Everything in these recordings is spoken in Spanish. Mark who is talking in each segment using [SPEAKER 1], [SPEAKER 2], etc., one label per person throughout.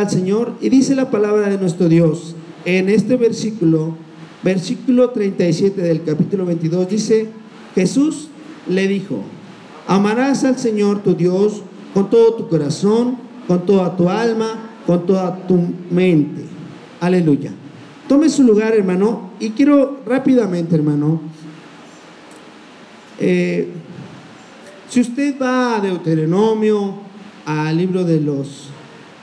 [SPEAKER 1] al Señor y dice la palabra de nuestro Dios en este versículo, versículo 37 del capítulo 22, dice, Jesús le dijo, amarás al Señor tu Dios con todo tu corazón, con toda tu alma, con toda tu mente. Aleluya. Tome su lugar, hermano, y quiero rápidamente, hermano, eh, si usted va a Deuteronomio, al libro de los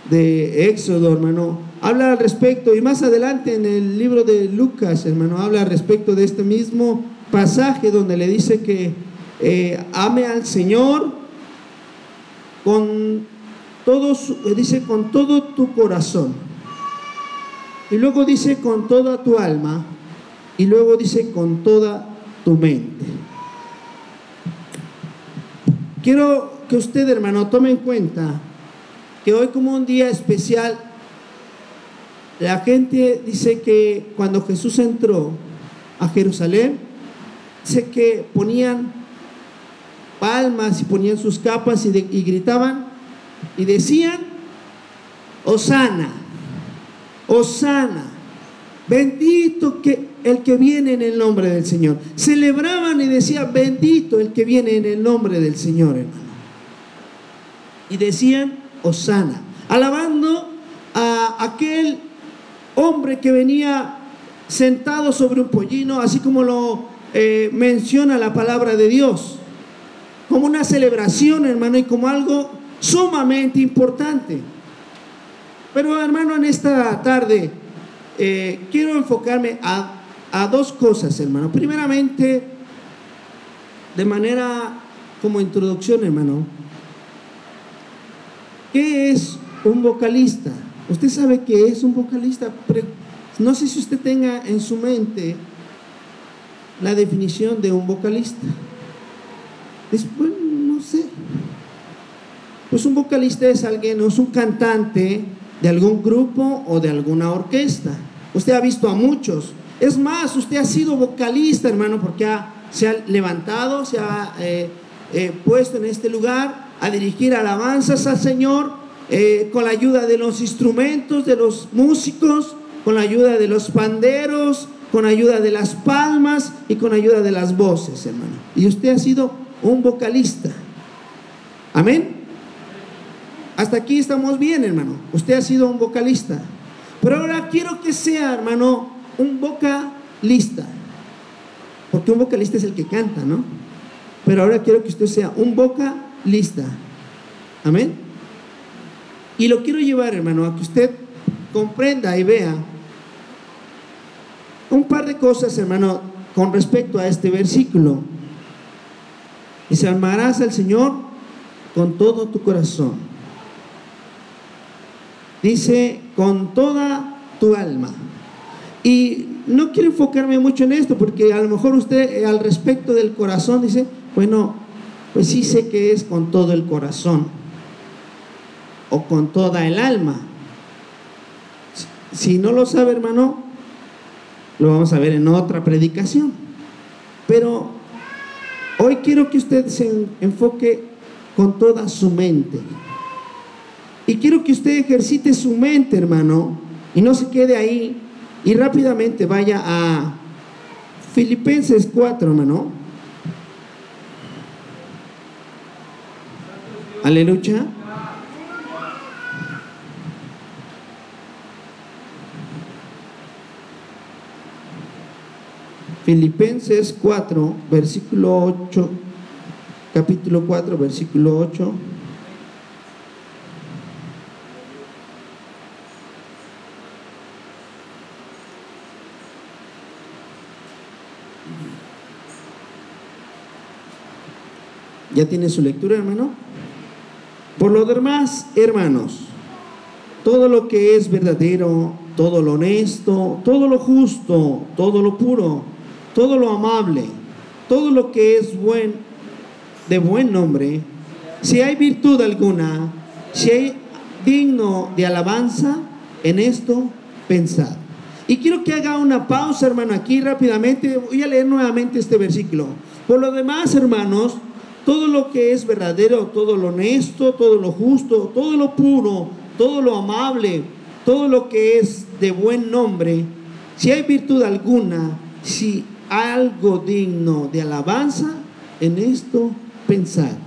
[SPEAKER 1] de Éxodo, hermano, habla al respecto y más adelante en el libro de Lucas, hermano, habla al respecto de este mismo pasaje donde le dice que eh, ame al Señor con todo, dice con todo tu corazón. Y luego dice con toda tu alma. Y luego dice con toda tu mente. Quiero que usted, hermano, tome en cuenta que hoy como un día especial, la gente dice que cuando Jesús entró a Jerusalén, dice que ponían palmas y ponían sus capas y, gritaban y decían, Osana, Osana, bendito que el que viene en el nombre del Señor. Celebraban y decían, bendito el que viene en el nombre del Señor, hermano. Y decían, Osana, alabando a aquel hombre que venía sentado sobre un pollino, así como lo eh, menciona la palabra de Dios, como una celebración, hermano, y como algo sumamente importante. Pero, hermano, en esta tarde eh, quiero enfocarme a, a dos cosas, hermano. Primeramente, de manera como introducción, hermano, ¿Qué es un vocalista? Usted sabe que es un vocalista. No sé si usted tenga en su mente la definición de un vocalista. Después, no sé. Pues un vocalista es alguien, no es un cantante de algún grupo o de alguna orquesta. Usted ha visto a muchos. Es más, usted ha sido vocalista, hermano, porque se ha levantado, se ha eh, eh, puesto en este lugar a dirigir alabanzas al Señor eh, con la ayuda de los instrumentos, de los músicos, con la ayuda de los panderos, con ayuda de las palmas y con ayuda de las voces, hermano. Y usted ha sido un vocalista. Amén. Hasta aquí estamos bien, hermano. Usted ha sido un vocalista. Pero ahora quiero que sea, hermano, un vocalista. Porque un vocalista es el que canta, ¿no? Pero ahora quiero que usted sea un vocalista lista. Amén. Y lo quiero llevar, hermano, a que usted comprenda y vea un par de cosas, hermano, con respecto a este versículo. Dice, amarás al Señor con todo tu corazón. Dice, con toda tu alma. Y no quiero enfocarme mucho en esto, porque a lo mejor usted eh, al respecto del corazón dice, bueno, pues sí sé que es con todo el corazón o con toda el alma. Si no lo sabe, hermano, lo vamos a ver en otra predicación. Pero hoy quiero que usted se enfoque con toda su mente. Y quiero que usted ejercite su mente, hermano, y no se quede ahí y rápidamente vaya a Filipenses 4, hermano. Aleluya. Filipenses 4, versículo 8, capítulo 4, versículo 8. ¿Ya tiene su lectura, hermano? Por lo demás, hermanos, todo lo que es verdadero, todo lo honesto, todo lo justo, todo lo puro, todo lo amable, todo lo que es buen, de buen nombre, si hay virtud alguna, si hay digno de alabanza, en esto pensad. Y quiero que haga una pausa, hermano, aquí rápidamente. Voy a leer nuevamente este versículo. Por lo demás, hermanos, todo lo que es verdadero, todo lo honesto, todo lo justo, todo lo puro, todo lo amable, todo lo que es de buen nombre, si hay virtud alguna, si algo digno de alabanza, en esto pensar.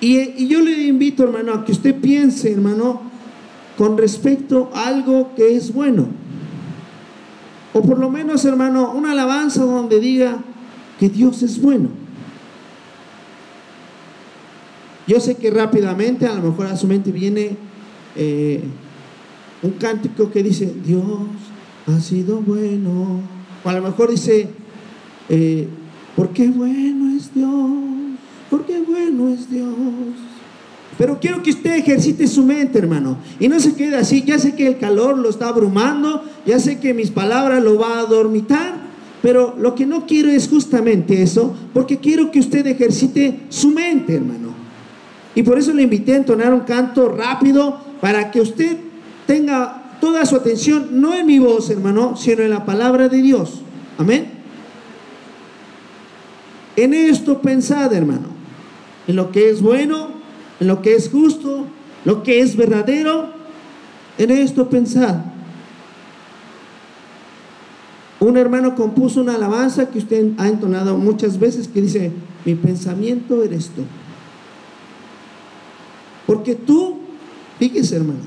[SPEAKER 1] Y, y, yo le invito, hermano, a que usted piense, hermano, con respecto a algo que es bueno. O por lo menos, hermano, una alabanza donde diga que Dios es bueno. Yo sé que rápidamente, a lo mejor a su mente viene eh, un cántico que dice, Dios ha sido bueno. O a lo mejor dice, eh, ¿por qué bueno es Dios? ¿Por qué bueno es Dios? Pero quiero que usted ejercite su mente, hermano. Y no se quede así. Ya sé que el calor lo está abrumando. Ya sé que mis palabras lo va a dormitar. Pero lo que no quiero es justamente eso. Porque quiero que usted ejercite su mente, hermano. Y por eso le invité a entonar un canto rápido para que usted tenga toda su atención, no en mi voz, hermano, sino en la palabra de Dios. Amén. En esto pensad, hermano. En lo que es bueno, en lo que es justo, lo que es verdadero. En esto pensad. Un hermano compuso una alabanza que usted ha entonado muchas veces que dice, mi pensamiento eres tú. Porque tú, fíjese hermano,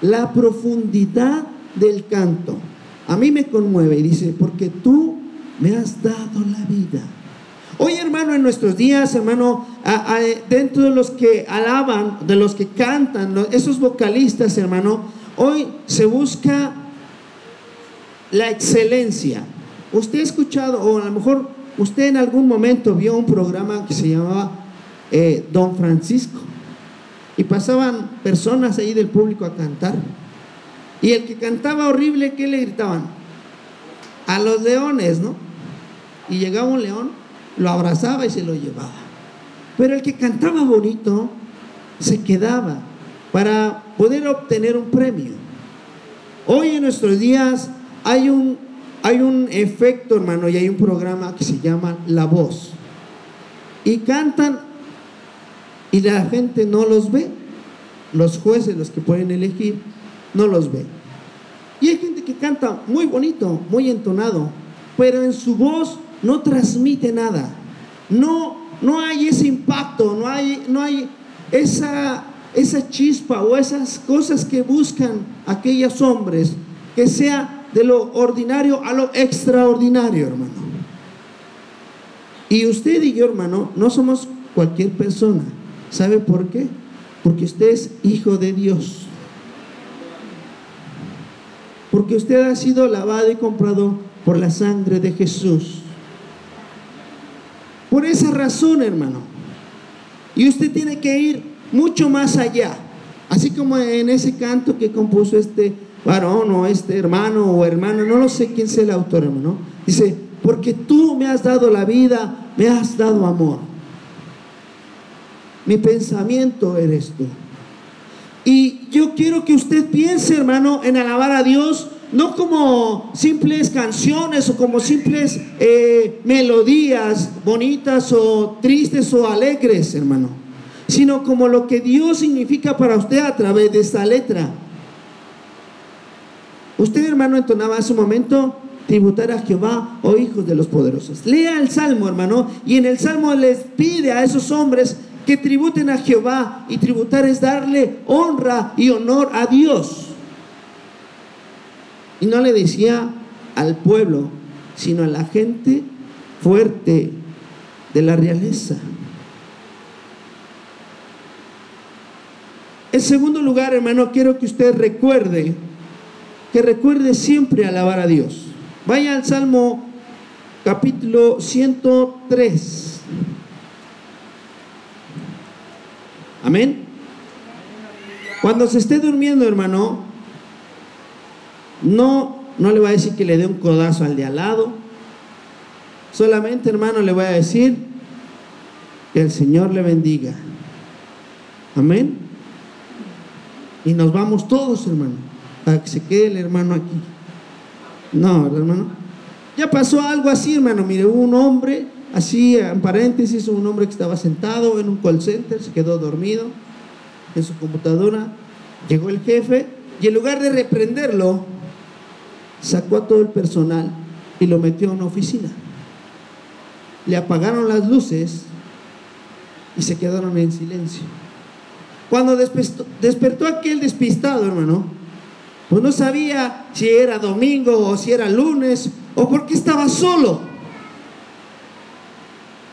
[SPEAKER 1] la profundidad del canto a mí me conmueve y dice, porque tú me has dado la vida. Hoy, hermano, en nuestros días, hermano, dentro de los que alaban, de los que cantan, esos vocalistas, hermano, hoy se busca la excelencia. Usted ha escuchado, o a lo mejor usted en algún momento vio un programa que se llamaba eh, Don Francisco. Y pasaban personas ahí del público a cantar. Y el que cantaba horrible, ¿qué le gritaban? A los leones, ¿no? Y llegaba un león, lo abrazaba y se lo llevaba. Pero el que cantaba bonito se quedaba para poder obtener un premio. Hoy en nuestros días hay un, hay un efecto, hermano, y hay un programa que se llama La Voz. Y cantan y la gente no los ve. Los jueces, los que pueden elegir, no los ve. Y hay gente que canta muy bonito, muy entonado, pero en su voz no transmite nada. No, no hay ese impacto, no hay, no hay esa, esa chispa o esas cosas que buscan aquellos hombres, que sea de lo ordinario a lo extraordinario, hermano. Y usted y yo, hermano, no somos cualquier persona. ¿Sabe por qué? Porque usted es hijo de Dios. Porque usted ha sido lavado y comprado por la sangre de Jesús. Por esa razón, hermano. Y usted tiene que ir mucho más allá. Así como en ese canto que compuso este varón o este hermano o hermana, no lo sé quién sea el autor, hermano. Dice, porque tú me has dado la vida, me has dado amor. Mi pensamiento eres tú. Y yo quiero que usted piense, hermano, en alabar a Dios, no como simples canciones o como simples eh, melodías bonitas o tristes o alegres, hermano, sino como lo que Dios significa para usted a través de esta letra. Usted, hermano, entonaba en su momento tributar a Jehová, oh hijos de los poderosos. Lea el Salmo, hermano, y en el Salmo les pide a esos hombres que tributen a Jehová y tributar es darle honra y honor a Dios. Y no le decía al pueblo, sino a la gente fuerte de la realeza. En segundo lugar, hermano, quiero que usted recuerde, que recuerde siempre alabar a Dios. Vaya al Salmo capítulo 103. Amén. Cuando se esté durmiendo, hermano, no, no le voy a decir que le dé un codazo al de al lado. Solamente, hermano, le voy a decir que el Señor le bendiga. Amén. Y nos vamos todos, hermano, para que se quede el hermano aquí. No, hermano. Ya pasó algo así, hermano. Mire, un hombre Así, en paréntesis, un hombre que estaba sentado en un call center, se quedó dormido en su computadora Llegó el jefe y en lugar de reprenderlo, sacó a todo el personal y lo metió en una oficina. Le apagaron las luces y se quedaron en silencio. Cuando despertó, despertó aquel despistado, hermano, pues no sabía si era domingo o si era lunes o porque estaba solo.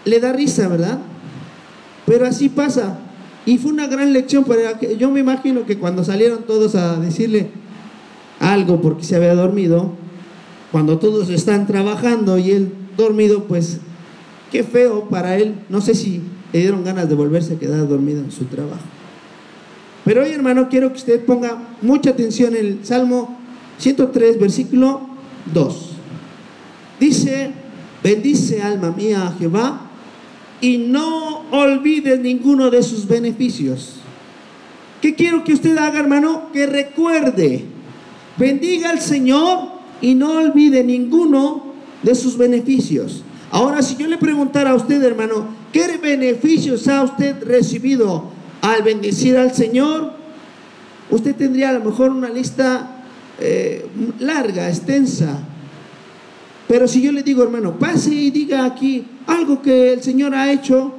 [SPEAKER 1] Le da risa, ¿verdad? Pero así pasa. Y fue una gran lección para yo me imagino que cuando salieron todos a decirle algo porque se había dormido, cuando todos están trabajando y él dormido, pues qué feo para él. No sé si le dieron ganas de volverse a quedar dormido en su trabajo. Pero hoy, hermano, quiero que usted ponga mucha atención en el Salmo 103, versículo 2. Dice, bendice alma mía a Jehová y no olvides ninguno de sus beneficios. ¿Qué quiero que usted haga, hermano? Que recuerde, bendiga al Señor y no olvide ninguno de sus beneficios. Ahora, si yo le preguntara a usted, hermano, ¿qué beneficios ha usted recibido al bendecir al Señor? Usted tendría a lo mejor una lista eh, larga, extensa. Pero si yo le digo, hermano, pase y diga aquí algo que el Señor ha hecho,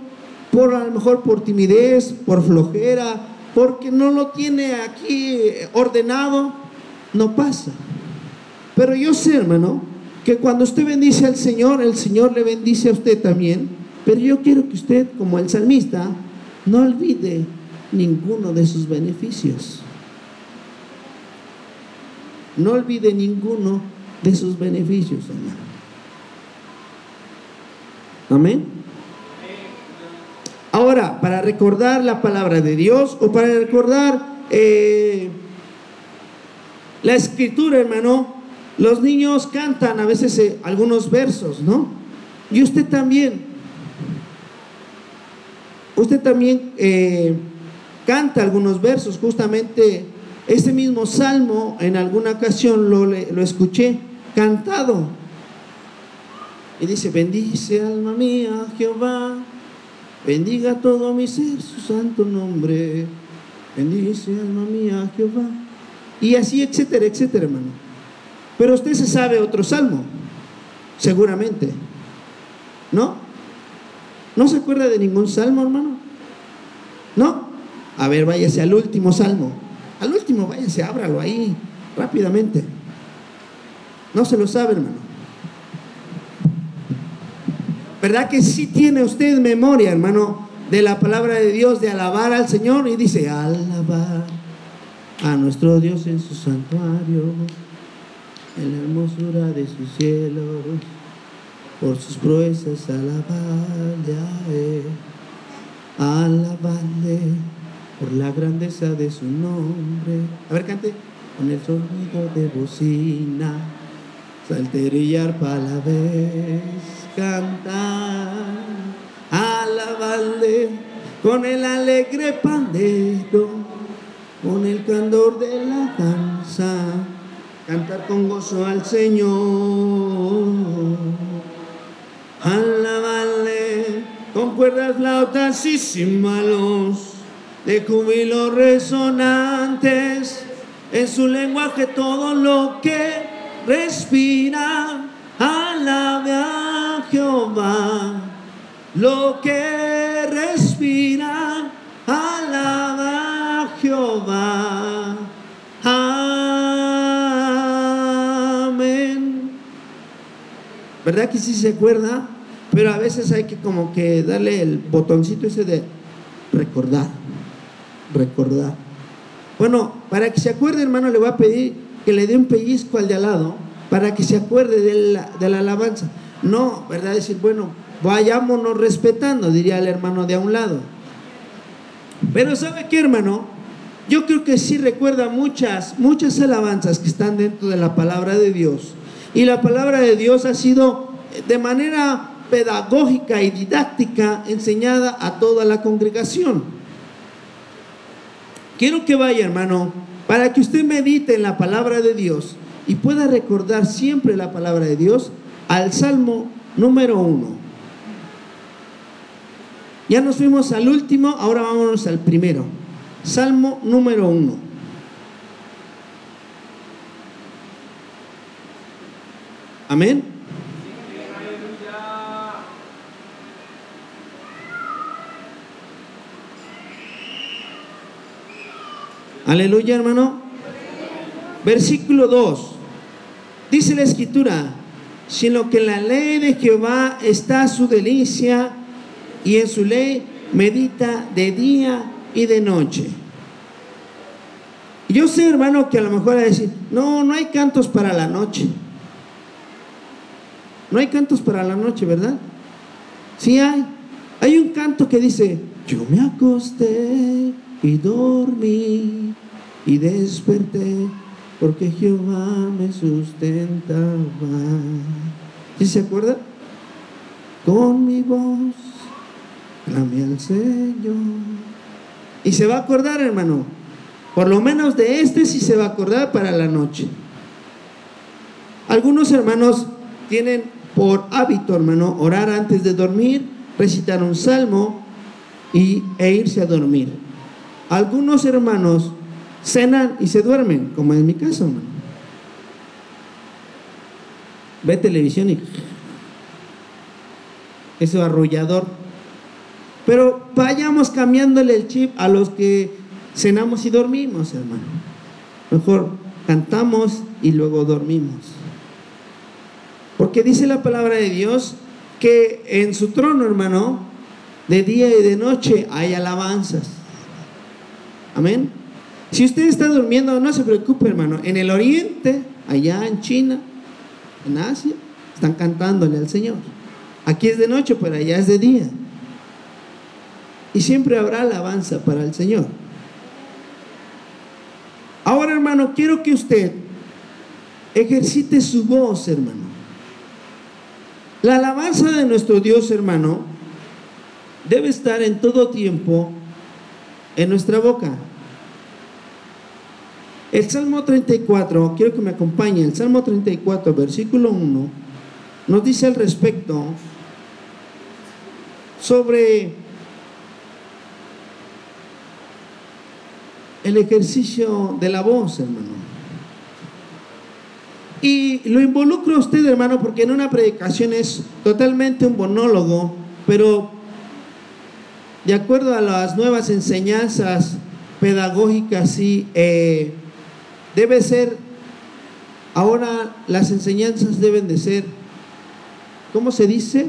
[SPEAKER 1] por a lo mejor por timidez, por flojera, porque no lo tiene aquí ordenado, no pasa. Pero yo sé, hermano, que cuando usted bendice al Señor, el Señor le bendice a usted también. Pero yo quiero que usted, como el salmista, no olvide ninguno de sus beneficios. No olvide ninguno de sus beneficios, hermano. Amén. Ahora, para recordar la palabra de Dios o para recordar eh, la escritura, hermano, los niños cantan a veces eh, algunos versos, ¿no? Y usted también. Usted también eh, canta algunos versos. Justamente ese mismo salmo en alguna ocasión lo, lo escuché cantado. Y dice, bendice alma mía Jehová, bendiga todo mi ser su santo nombre, bendice alma mía Jehová. Y así, etcétera, etcétera, hermano. Pero usted se sabe otro salmo, seguramente. ¿No? ¿No se acuerda de ningún salmo, hermano? ¿No? A ver, váyase al último salmo. Al último, váyase, ábralo ahí, rápidamente. No se lo sabe, hermano. ¿Verdad que sí tiene usted memoria, hermano, de la palabra de Dios, de alabar al Señor? Y dice, alabar a nuestro Dios en su santuario en la hermosura de sus cielos, por sus proezas alabarle a él, alabarle por la grandeza de su nombre. A ver, cante. Con el sonido de bocina, salterillar para la vez, cantar, alabarle con el alegre pandero, con el candor de la danza cantar con gozo al Señor, alabarle con cuerdas flautas y címbalos de júbilo resonantes, en su lenguaje todo lo que respira, alabe a Jehová, lo que respira, alaba a Jehová. ¿Verdad que sí se acuerda? Pero a veces hay que como que darle el botoncito ese de recordar, recordar. Bueno, para que se acuerde, hermano, le voy a pedir que le dé un pellizco al de al lado para que se acuerde de la, de la alabanza. No, ¿verdad? Decir, bueno, vayámonos respetando, diría el hermano de a un lado. Pero ¿sabe qué, hermano? Yo creo que sí recuerda muchas, muchas alabanzas que están dentro de la palabra de Dios y la palabra de Dios ha sido de manera pedagógica y didáctica enseñada a toda la congregación. Quiero que vaya, hermano, para que usted medite en la palabra de Dios y pueda recordar siempre la palabra de Dios al Salmo número uno. Ya nos fuimos al último, ahora vámonos al primero. Salmo número uno. Amén. Aleluya, hermano. Versículo 2. Dice la escritura, sino que en la ley de Jehová está su delicia y en su ley medita de día y de noche. Yo sé, hermano, que a lo mejor a decir, no, no hay cantos para la noche. No hay cantos para la noche, ¿verdad? Sí hay. Hay un canto que dice, yo me acosté y dormí y desperté porque Jehová me sustentaba. ¿Sí se acuerda? Con mi voz clamé al Señor. Y se va a acordar, hermano. Por lo menos de este sí se va a acordar para la noche. Algunos hermanos tienen por hábito, hermano, orar antes de dormir, recitar un salmo y, e irse a dormir. Algunos hermanos cenan y se duermen, como en mi caso, hermano. Ve televisión y eso arrollador. Pero vayamos cambiándole el chip a los que cenamos y dormimos, hermano. Mejor cantamos y luego dormimos. Porque dice la palabra de Dios que en su trono, hermano, de día y de noche hay alabanzas. Amén. Si usted está durmiendo, no se preocupe, hermano. En el oriente, allá en China, en Asia, están cantándole al Señor. Aquí es de noche, pero allá es de día. Y siempre habrá alabanza para el Señor. Ahora, hermano, quiero que usted ejercite su voz, hermano. La alabanza de nuestro Dios, hermano, debe estar en todo tiempo en nuestra boca. El Salmo 34, quiero que me acompañe, el Salmo 34, versículo 1, nos dice al respecto sobre el ejercicio de la voz, hermano. Y lo involucro a usted, hermano, porque en una predicación es totalmente un monólogo, pero de acuerdo a las nuevas enseñanzas pedagógicas y eh, Debe ser, ahora las enseñanzas deben de ser, ¿cómo se dice?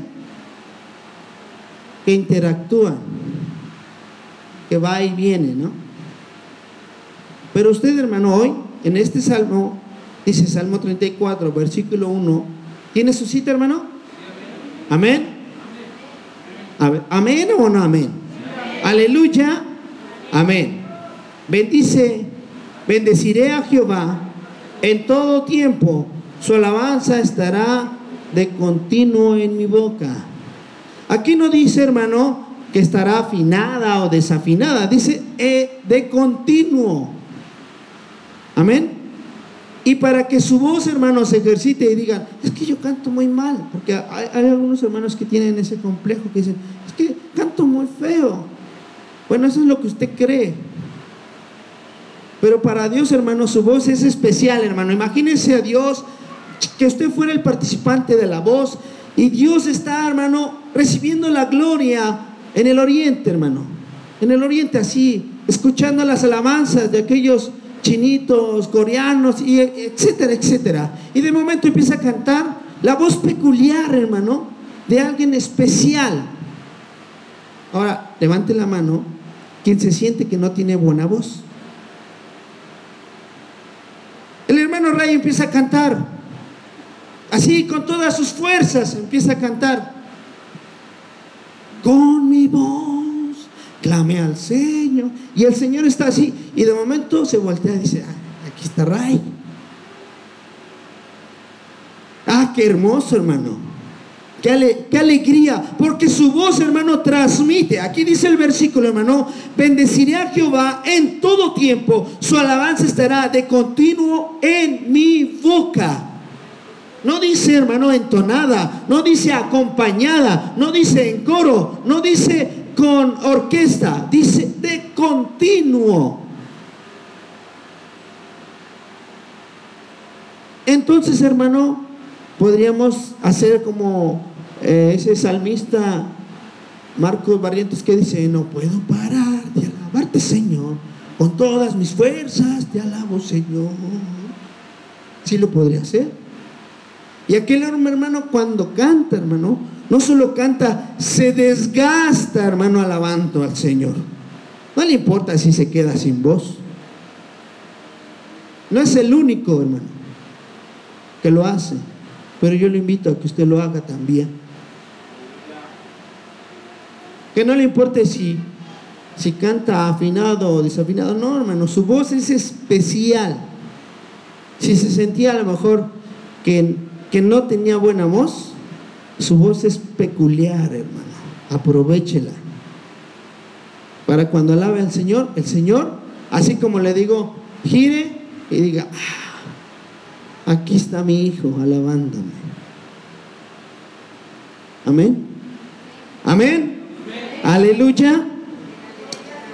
[SPEAKER 1] Que interactúan, que va y viene, ¿no? Pero usted, hermano, hoy, en este salmo, dice Salmo 34, versículo 1, ¿tiene su cita, hermano? Amén. ¿Amén o no amén? Aleluya. Amén. Bendice Bendeciré a Jehová en todo tiempo. Su alabanza estará de continuo en mi boca. Aquí no dice, hermano, que estará afinada o desafinada. Dice eh, de continuo. Amén. Y para que su voz, hermano, se ejercite y digan, es que yo canto muy mal. Porque hay, hay algunos hermanos que tienen ese complejo que dicen, es que canto muy feo. Bueno, eso es lo que usted cree. Pero para Dios, hermano, su voz es especial, hermano. Imagínense a Dios que usted fuera el participante de la voz y Dios está, hermano, recibiendo la gloria en el oriente, hermano. En el oriente así, escuchando las alabanzas de aquellos chinitos, coreanos, y etcétera, etcétera. Y de momento empieza a cantar la voz peculiar, hermano, de alguien especial. Ahora, levante la mano quien se siente que no tiene buena voz. El hermano Ray empieza a cantar. Así, con todas sus fuerzas, empieza a cantar. Con mi voz, clame al Señor. Y el Señor está así. Y de momento se voltea y dice, ah, aquí está Ray. Ah, qué hermoso, hermano. Qué, alegría, porque su voz, hermano, transmite. Aquí dice el versículo, hermano, bendeciré a Jehová en todo tiempo, su alabanza estará de continuo en mi boca. No dice, hermano, entonada, no dice acompañada, no dice en coro, no dice con orquesta, dice de continuo. Entonces, hermano, podríamos hacer como eh, ese salmista Marcos Barrientos que dice, no puedo parar de alabarte Señor, con todas mis fuerzas te alabo Señor. Sí lo podría hacer. Y aquel hermano cuando canta, hermano, no solo canta, se desgasta, hermano, alabando al Señor. No le importa si se queda sin voz. No es el único, hermano, que lo hace. Pero yo le invito a que usted lo haga también. Que no le importe si, si canta afinado o desafinado. No, hermano, su voz es especial. Si se sentía a lo mejor que que no tenía buena voz, su voz es peculiar, hermano. Aprovechela. Para cuando alabe al Señor, el Señor, así como le digo, gire y diga, ah, aquí está mi hijo alabándome. Amén. Amén. Aleluya.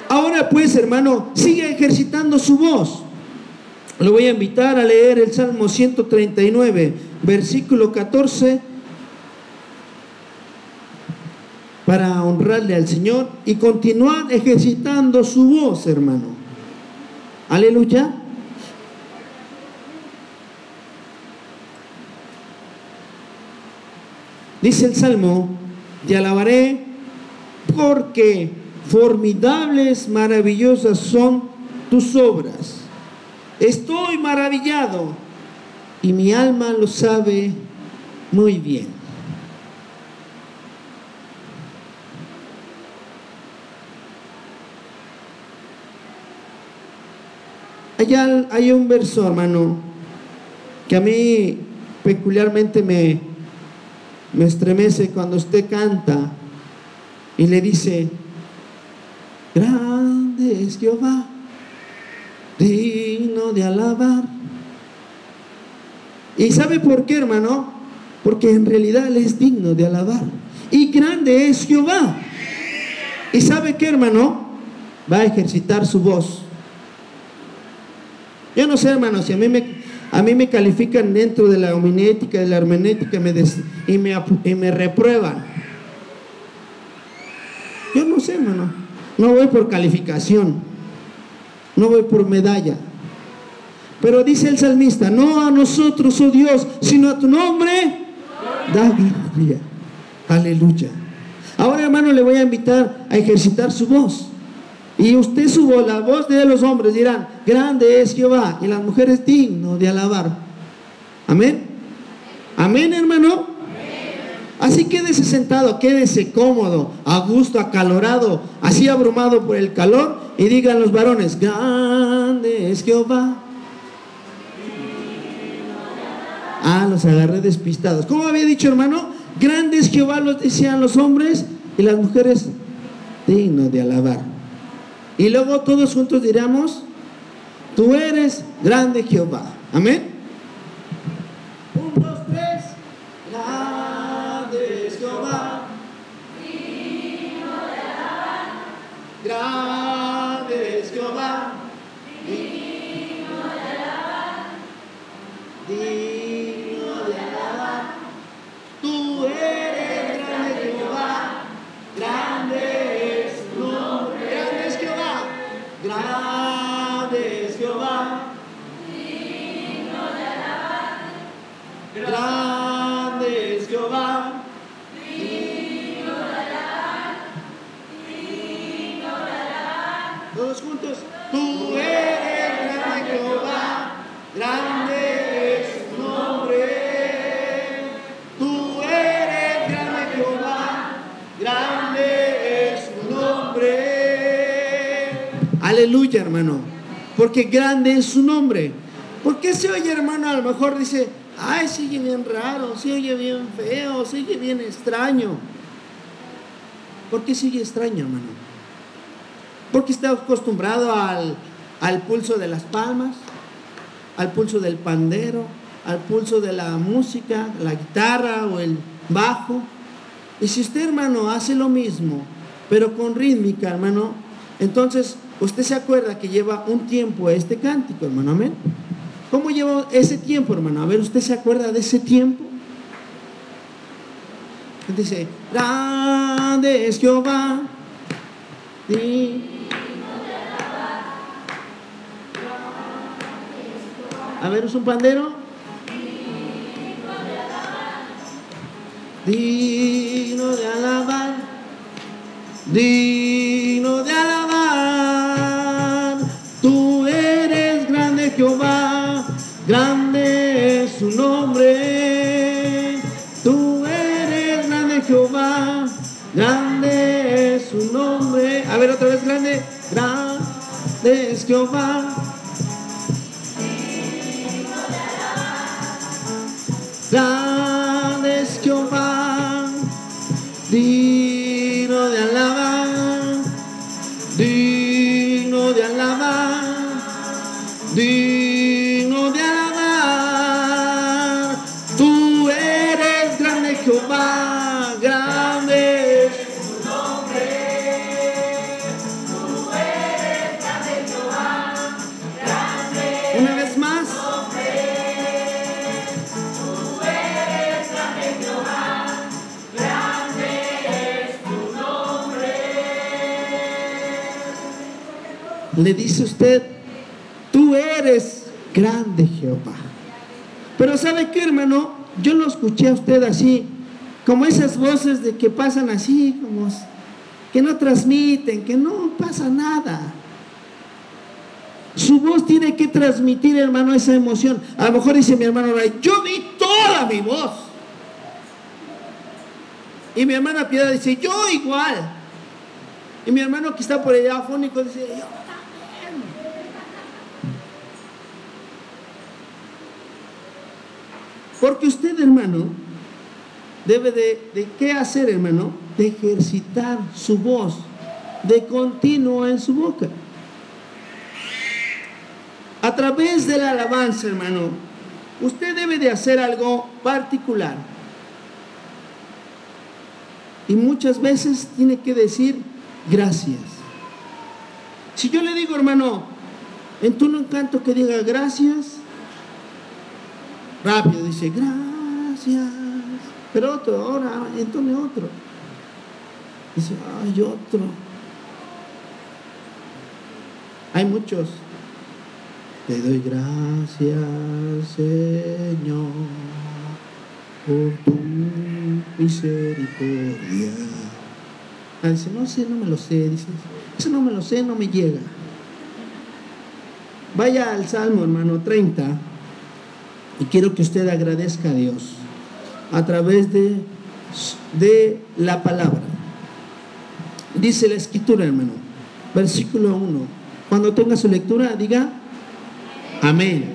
[SPEAKER 1] Ahora pues, hermano, sigue ejercitando su voz. Lo voy a invitar a leer el Salmo 139, versículo 14, para honrarle al Señor y continuar ejercitando su voz, hermano. Aleluya. Dice el Salmo, te alabaré porque formidables, maravillosas son tus obras. Estoy maravillado y mi alma lo sabe muy bien. Allá hay un verso, hermano, que a mí peculiarmente me, me estremece cuando usted canta y le dice, grande es Jehová, digno de alabar. ¿Y sabe por qué, hermano? Porque en realidad Él es digno de alabar. Y grande es Jehová. ¿Y sabe qué, hermano? Va a ejercitar su voz. Yo no sé, hermano, si a mí me, a mí me califican dentro de la hominética, de la hermenética me y, me, y me reprueban. Yo no sé, hermano. No voy por calificación. No voy por medalla. Pero dice el salmista, no a nosotros, oh Dios, sino a tu nombre, da gloria. Aleluya. Ahora, hermano, le voy a invitar a ejercitar su voz. Y usted su voz, la voz de los hombres dirán, grande es Jehová, y las mujeres digno de alabar. Amén. Amén, hermano. Así quédese sentado, quédese cómodo, a gusto, acalorado, así abrumado por el calor, y digan los varones, grande es Jehová. Ah, los agarré despistados. ¿Cómo había dicho, hermano? Grandes Jehová los decían los hombres y las mujeres dignos de alabar. Y luego todos juntos diremos, tú eres grande Jehová. Amén. Dos, tres. Grande Grande hermano. Porque grande es su nombre. ¿Por qué se oye, hermano? A lo mejor dice, ay, sigue bien raro, se oye bien feo, sigue bien extraño. ¿Por qué sigue extraño, hermano? Porque está acostumbrado al, al pulso de las palmas, al pulso del pandero, al pulso de la música, la guitarra o el bajo. Y si usted, hermano, hace lo mismo, pero con rítmica, hermano, entonces usted se acuerda que lleva un tiempo este cántico, hermano, amén. ¿Cómo llevó ese tiempo, hermano? A ver, ¿usted se acuerda de ese tiempo? Dice, grande es Jehová. A ver, ¿es un pandero? Digno de alabar, digno grande es le dice usted, tú eres grande Jehová. Pero ¿sabe qué, hermano? Yo lo escuché a usted así, como esas voces de que pasan así, como que no transmiten, que no pasa nada. Su voz tiene que transmitir, hermano, esa emoción. A lo mejor dice mi hermano yo di toda mi voz. Y mi hermana Piedad dice, yo igual. Y mi hermano que está por allá afónico dice, yo Porque usted, hermano, debe de, de, qué hacer, hermano? De ejercitar su voz de continuo en su boca. A través de la alabanza, hermano, usted debe de hacer algo particular. Y muchas veces tiene que decir gracias. Si yo le digo, hermano, en tu no canto que diga gracias, rápido dice gracias. Pero otro, ahora entonces otro. Dice, ay, otro. Hay muchos. Te doy gracias, Señor, por tu misericordia. Ah, dice, no sé, no me lo sé. Dice, eso no me lo sé, no me llega. Vaya al Salmo, hermano, 30. Y quiero que usted agradezca a Dios a través de, de la palabra. Dice la escritura, hermano, versículo 1. Cuando tenga su lectura, diga, amén.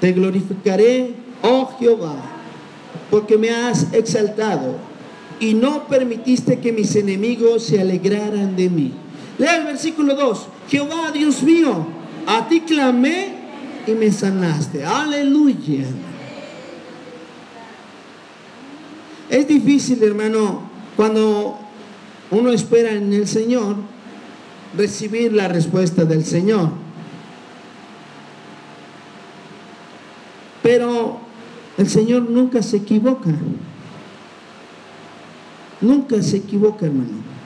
[SPEAKER 1] Te glorificaré, oh Jehová, porque me has exaltado y no permitiste que mis enemigos se alegraran de mí. Lea el versículo 2. Jehová, Dios mío, a ti clamé y me sanaste. Aleluya. Es difícil, hermano, cuando uno espera en el Señor, recibir la respuesta del Señor. Pero el Señor nunca se equivoca. Nunca se equivoca, hermano.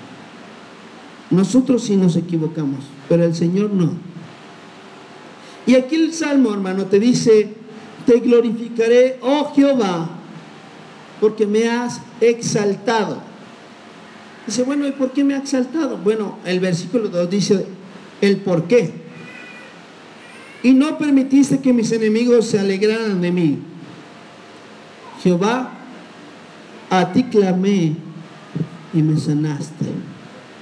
[SPEAKER 1] Nosotros sí nos equivocamos, pero el Señor no. Y aquí el Salmo, hermano, te dice, te glorificaré, oh Jehová, porque me has exaltado. Dice, bueno, ¿y por qué me ha exaltado? Bueno, el versículo 2 dice el por qué. Y no permitiste que mis enemigos se alegraran de mí. Jehová, a ti clamé y me sanaste.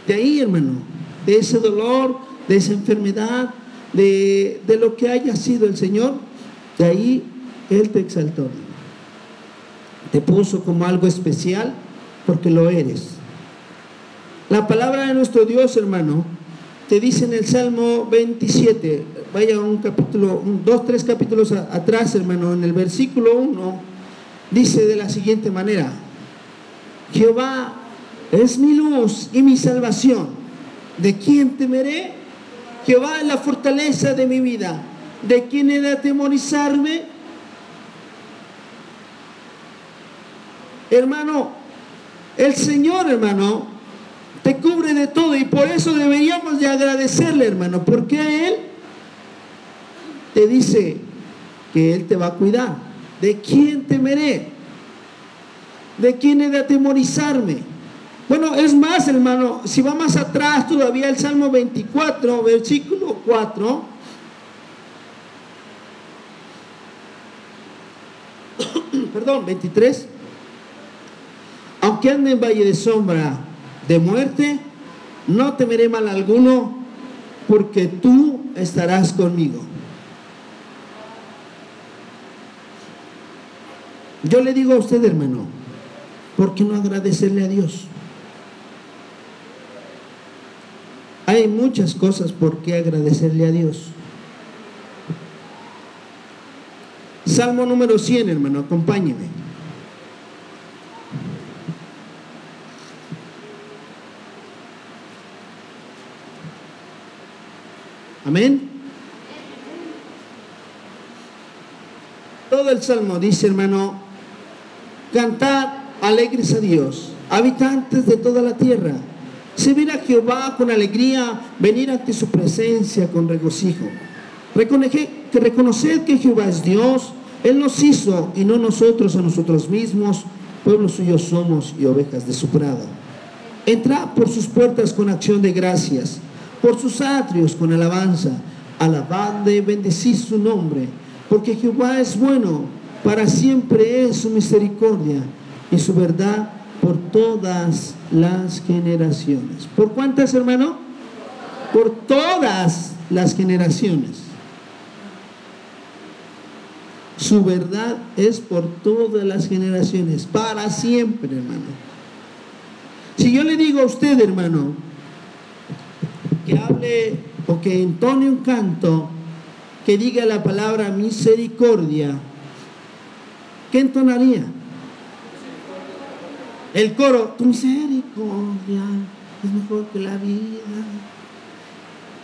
[SPEAKER 1] De ahí, hermano, de ese dolor, de esa enfermedad, de, de lo que haya sido el Señor, de ahí Él te exaltó. Te puso como algo especial porque lo eres. La palabra de nuestro Dios, hermano, te dice en el Salmo 27, vaya un capítulo, dos, tres capítulos atrás, hermano, en el versículo 1, dice de la siguiente manera, Jehová es mi luz y mi salvación. ¿De quién temeré? Jehová es la fortaleza de mi vida. ¿De quién he de atemorizarme? Hermano, el Señor, hermano, te cubre de todo y por eso deberíamos de agradecerle, hermano, porque Él te dice que Él te va a cuidar. ¿De quién temeré? ¿De quién he de atemorizarme? Bueno, es más, hermano, si va más atrás todavía el Salmo 24, versículo 4. Perdón, 23. Aunque ande en valle de sombra de muerte, no temeré mal alguno, porque tú estarás conmigo. Yo le digo a usted, hermano, ¿por qué no agradecerle a Dios? Hay muchas cosas por qué agradecerle a Dios. Salmo número 100, hermano, acompáñeme. Amén. Todo el salmo dice, hermano, cantad alegres a Dios, habitantes de toda la tierra Servir a Jehová con alegría, venir ante su presencia con regocijo. reconoced que Jehová es Dios, Él nos hizo y no nosotros a nosotros mismos, pueblos suyos somos y ovejas de su prado. Entra por sus puertas con acción de gracias, por sus atrios con alabanza, alabadle bendecid su nombre, porque Jehová es bueno, para siempre es su misericordia y su verdad por todas las generaciones. ¿Por cuántas, hermano? Por todas las generaciones. Su verdad es por todas las generaciones, para siempre, hermano. Si yo le digo a usted, hermano, que hable o que entone un canto que diga la palabra misericordia, ¿qué entonaría? El coro, tu misericordia es mejor que la vida.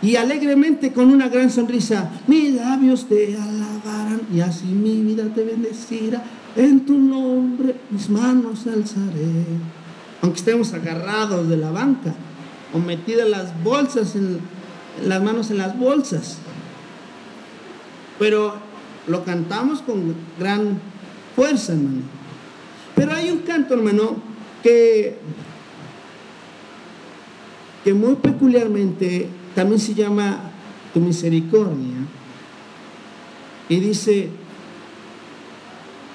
[SPEAKER 1] Y alegremente con una gran sonrisa, mis labios te alabarán y así mi vida te bendecirá. En tu nombre mis manos alzaré. Aunque estemos agarrados de la banca o metidas las bolsas, en, las manos en las bolsas. Pero lo cantamos con gran fuerza, hermano. Pero hay un canto, hermano, que, muy peculiarmente también se llama tu misericordia. Y dice,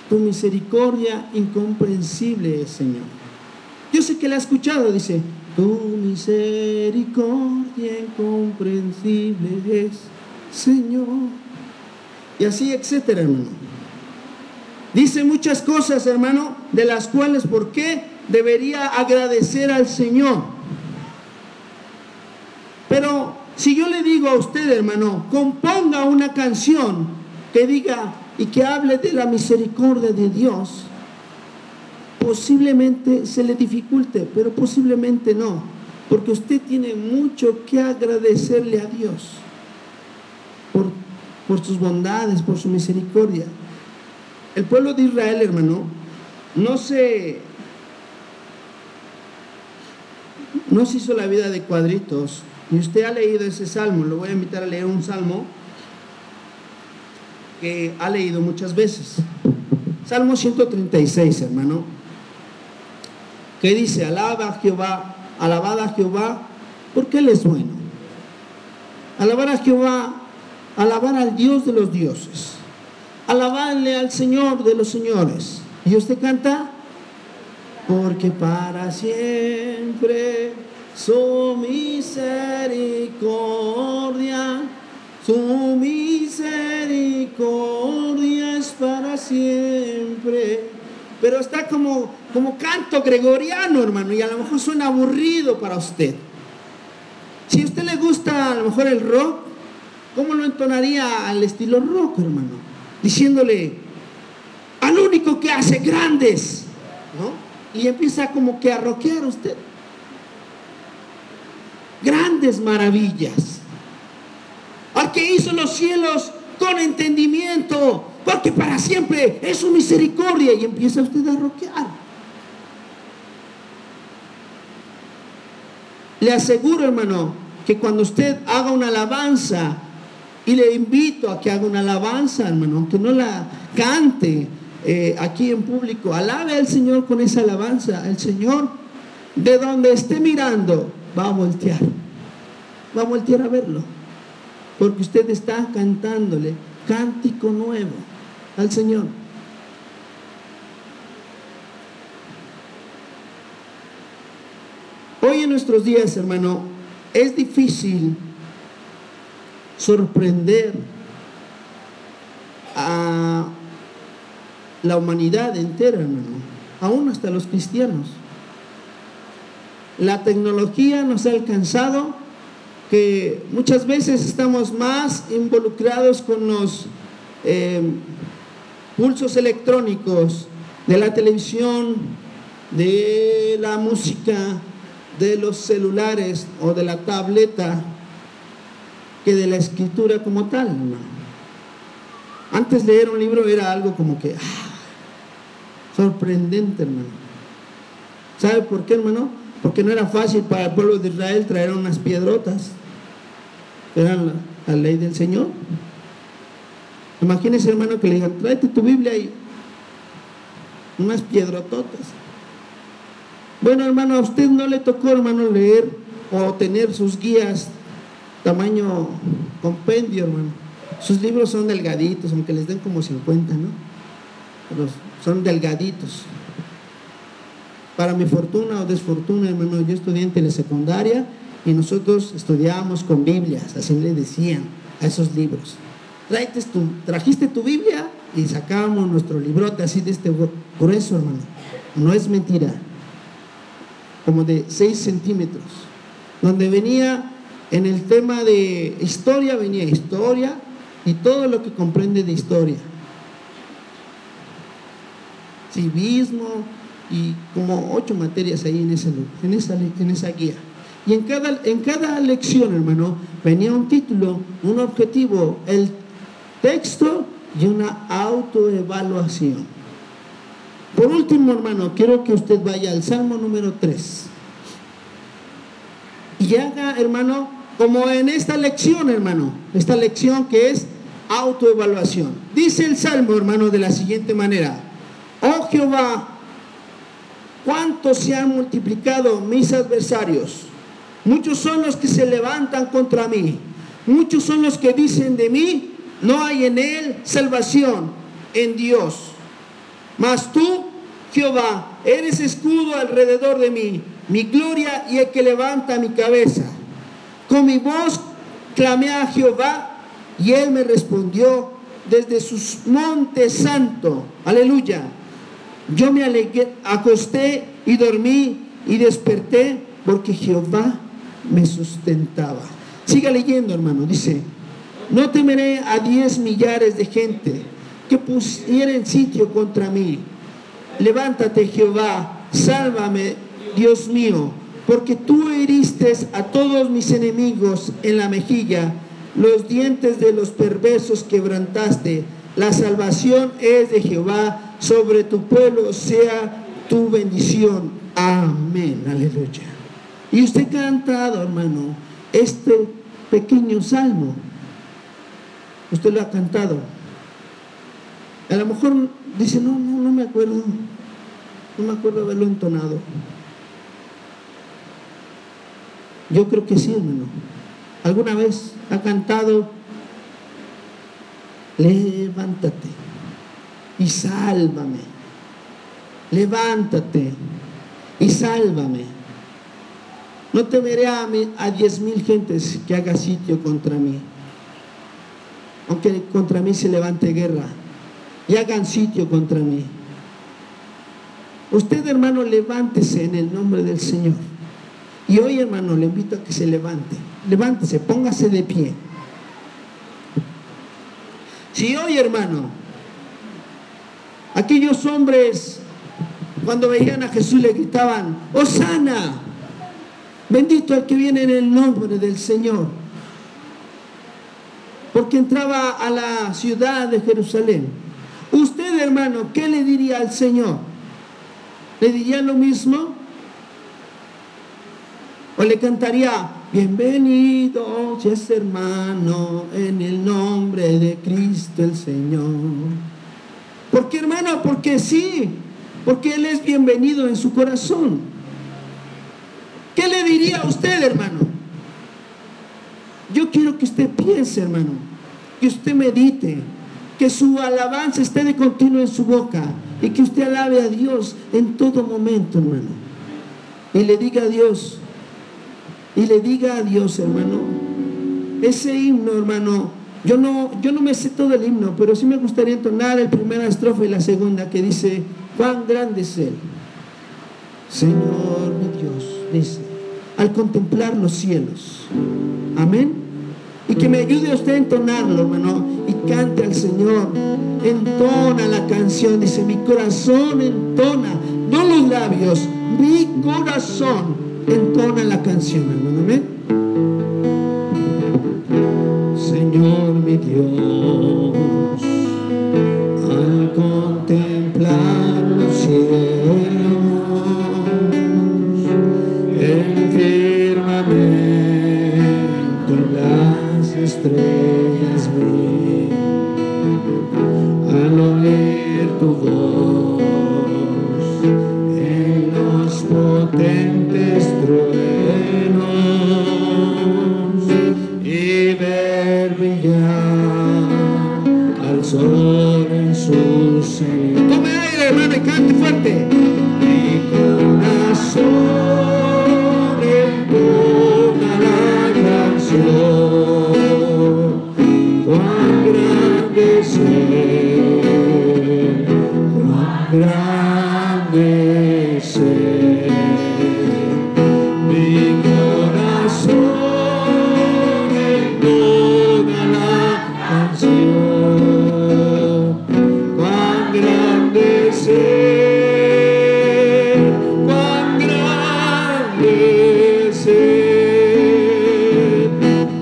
[SPEAKER 1] tu misericordia incomprensible Señor. Yo sé que la ha escuchado, dice, tu misericordia incomprensible es, Señor. Y así, etcétera, hermano. Dice muchas cosas, hermano, de las cuales, ¿por qué? Debería agradecer al Señor. Pero si yo le digo a usted, hermano, componga una canción que diga y que hable de la misericordia de Dios, posiblemente se le dificulte, pero posiblemente no, porque usted tiene mucho que agradecerle a Dios por, por sus bondades, por su misericordia. El pueblo de Israel, hermano, no se no se hizo la vida de cuadritos. Y usted ha leído ese salmo, lo voy a invitar a leer un salmo que ha leído muchas veces. Salmo 136, hermano, que dice, alaba a Jehová, alabad a Jehová, porque Él es bueno. Alabar a Jehová, alabar al Dios de los dioses. Alabarle al Señor de los señores. Y usted canta, porque para siempre su misericordia, su misericordia es para siempre. Pero está como, como canto gregoriano, hermano, y a lo mejor suena aburrido para usted. Si a usted le gusta a lo mejor el rock, ¿cómo lo entonaría al estilo rock, hermano? Diciéndole, al único que hace grandes, ¿no? y empieza como que a roquear usted. Grandes maravillas. Al que hizo los cielos con entendimiento, porque para siempre es su misericordia y empieza usted a roquear. Le aseguro, hermano, que cuando usted haga una alabanza, y le invito a que haga una alabanza, hermano, que no la cante, eh, aquí en público, alabe al Señor con esa alabanza. El Señor, de donde esté mirando, va a voltear. Va a voltear a verlo. Porque usted está cantándole cántico nuevo al Señor. Hoy en nuestros días, hermano, es difícil sorprender a la humanidad entera, hermano, aún hasta los cristianos. La tecnología nos ha alcanzado que muchas veces estamos más involucrados con los eh, pulsos electrónicos de la televisión, de la música, de los celulares o de la tableta que de la escritura como tal. Antes leer un libro era algo como que ah, sorprendente, hermano. ¿Sabe por qué, hermano? Porque no era fácil para el pueblo de Israel traer unas piedrotas. Era la, la ley del Señor. Imagínese, hermano, que le digan, tráete tu Biblia y unas piedrototas. Bueno, hermano, a usted no le tocó, hermano, leer o tener sus guías tamaño compendio, hermano. Sus libros son delgaditos, aunque les den como 50, ¿no? Pero son delgaditos. Para mi fortuna o desfortuna, hermano, yo estudié en telesecundaria y nosotros estudiábamos con Biblias, así le decían a esos libros. Tu, trajiste tu Biblia y sacábamos nuestro librote así de este grueso, hermano. No es mentira. Como de 6 centímetros. Donde venía en el tema de historia, venía historia y todo lo que comprende de historia. Civismo y como ocho materias ahí en, ese, en, esa, en esa guía. Y en cada, en cada lección, hermano, venía un título, un objetivo, el texto y una autoevaluación. Por último, hermano, quiero que usted vaya al Salmo número 3. Y haga, hermano, como en esta lección, hermano, esta lección que es autoevaluación. Dice el Salmo, hermano, de la siguiente manera, oh Jehová, cuánto se han multiplicado mis adversarios. Muchos son los que se levantan contra mí. Muchos son los que dicen de mí, no hay en él salvación en Dios. Mas tú, Jehová, eres escudo alrededor de mí, mi gloria y el que levanta mi cabeza. Con mi voz clamé a Jehová y él me respondió desde sus montes santo. Aleluya. Yo me alegué, acosté y dormí y desperté porque Jehová me sustentaba. Siga leyendo, hermano. Dice, no temeré a diez millares de gente que pusieren sitio contra mí. Levántate, Jehová, sálvame, Dios mío porque tú heriste a todos mis enemigos en la mejilla, los dientes de los perversos quebrantaste. La salvación es de Jehová, sobre tu pueblo sea tu bendición. Amén, aleluya. Y usted ha cantado, hermano, este pequeño salmo. Usted lo ha cantado. A lo mejor dice, no, no, no me acuerdo. No me acuerdo haberlo entonado. Yo creo que sí, hermano. ¿Alguna vez ha cantado? Levántate y sálvame. Levántate y sálvame. No temeré a, a diez mil gentes que haga sitio contra mí. Aunque contra mí se levante guerra y hagan sitio contra mí. Usted, hermano, levántese en el nombre del Señor. Y hoy, hermano, le invito a que se levante. Levántese, póngase de pie. Si hoy, hermano, aquellos hombres, cuando veían a Jesús, le gritaban, Osana, bendito el que viene en el nombre del Señor. Porque entraba a la ciudad de Jerusalén. Usted, hermano, ¿qué le diría al Señor? ¿Le diría lo mismo? O le cantaría, bienvenido, es hermano, en el nombre de Cristo el Señor. ¿Por qué hermano? Porque sí, porque Él es bienvenido en su corazón. ¿Qué le diría a usted, hermano? Yo quiero que usted piense, hermano, que usted medite, que su alabanza esté de continuo en su boca y que usted alabe a Dios en todo momento, hermano. Y le diga a Dios, y le diga a Dios, hermano, ese himno, hermano, yo no, yo no me sé todo el himno, pero sí me gustaría entonar el primera estrofa y la segunda que dice, cuán grande es Él. Señor mi Dios, dice, al contemplar los cielos. Amén. Y que me ayude usted a entonarlo, hermano, y cante al Señor. Entona la canción, dice, mi corazón entona, no los labios, mi corazón entona la canción, hermano. Amén.